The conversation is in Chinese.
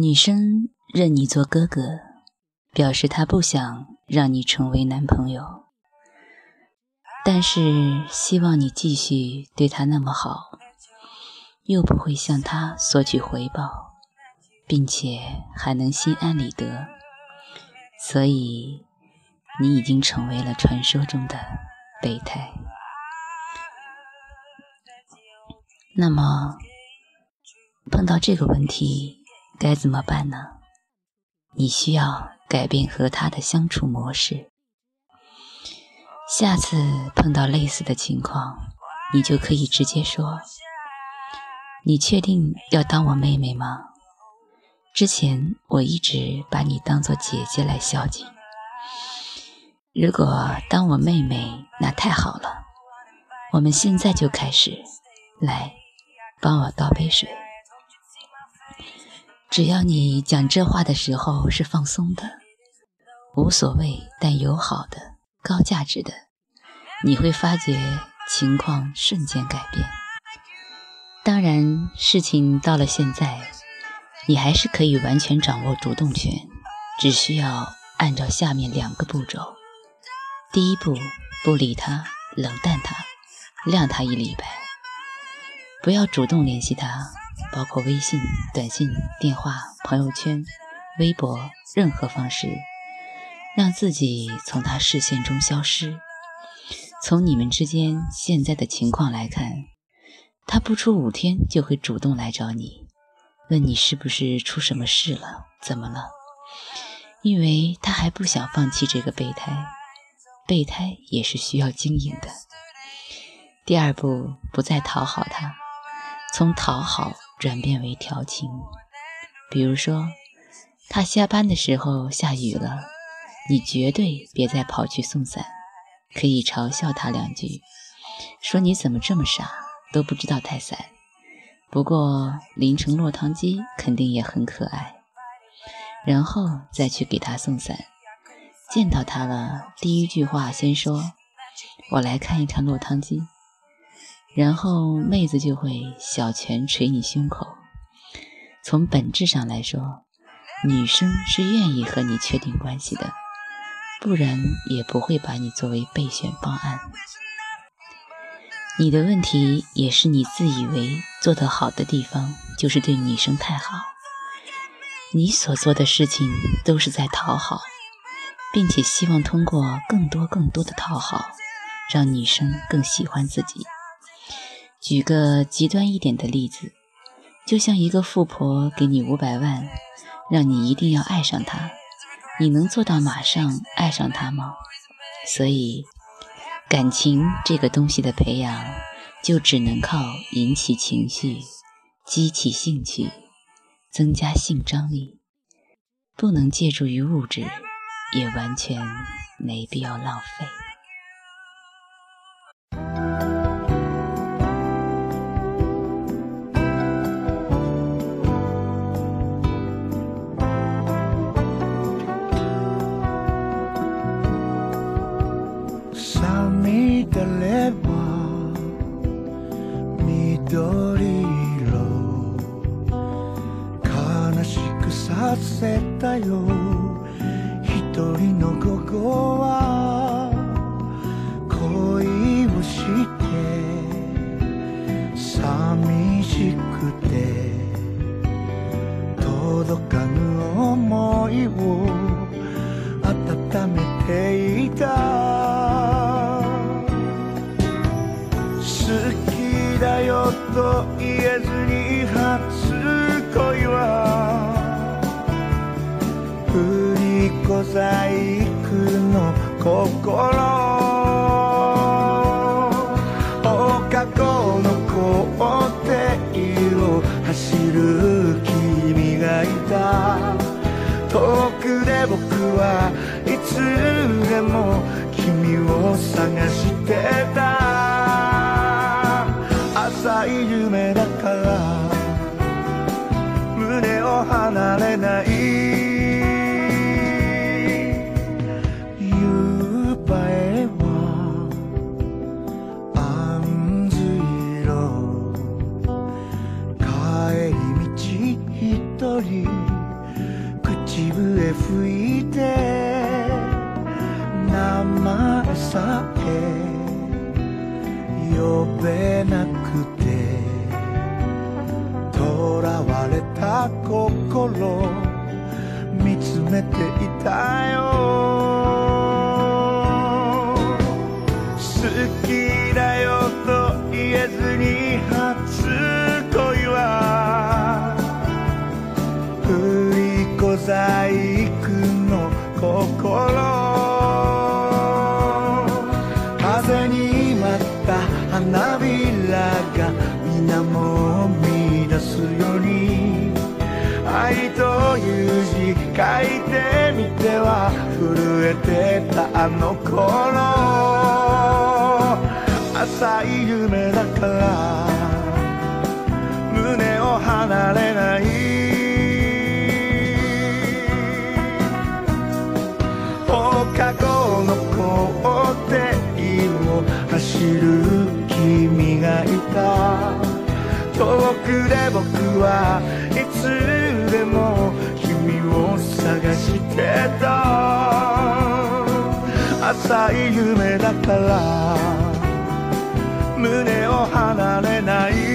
女生认你做哥哥，表示她不想让你成为男朋友，但是希望你继续对她那么好，又不会向她索取回报，并且还能心安理得，所以你已经成为了传说中的备胎。那么碰到这个问题。该怎么办呢？你需要改变和他的相处模式。下次碰到类似的情况，你就可以直接说：“你确定要当我妹妹吗？”之前我一直把你当做姐姐来孝敬。如果当我妹妹，那太好了。我们现在就开始，来，帮我倒杯水。只要你讲这话的时候是放松的、无所谓但友好的、高价值的，你会发觉情况瞬间改变。当然，事情到了现在，你还是可以完全掌握主动权，只需要按照下面两个步骤：第一步，不理他，冷淡他，晾他一礼拜，不要主动联系他。包括微信、短信、电话、朋友圈、微博，任何方式，让自己从他视线中消失。从你们之间现在的情况来看，他不出五天就会主动来找你，问你是不是出什么事了，怎么了？因为他还不想放弃这个备胎，备胎也是需要经营的。第二步，不再讨好他，从讨好。转变为调情，比如说，他下班的时候下雨了，你绝对别再跑去送伞，可以嘲笑他两句，说你怎么这么傻，都不知道带伞。不过淋成落汤鸡肯定也很可爱，然后再去给他送伞，见到他了，第一句话先说，我来看一看落汤鸡。然后妹子就会小拳捶你胸口。从本质上来说，女生是愿意和你确定关系的，不然也不会把你作为备选方案。你的问题也是你自以为做得好的地方，就是对女生太好。你所做的事情都是在讨好，并且希望通过更多更多的讨好，让女生更喜欢自己。举个极端一点的例子，就像一个富婆给你五百万，让你一定要爱上她，你能做到马上爱上她吗？所以，感情这个东西的培养，就只能靠引起情绪、激起兴趣、增加性张力，不能借助于物质，也完全没必要浪费。「ひせたよ一人の午後は恋をして寂しくて届かぬ思いを温めていた好きだよと言えずに初恋は小細工の心放課後の校を走る君がいた遠くで僕はいつでも君を探してた前さえ呼べなくて囚われた心見つめていたよ字書いてみては震えてたあの頃浅い夢だから胸を離れない放課後の校庭を走る君がいた遠くで僕は浅い夢だから胸を離れない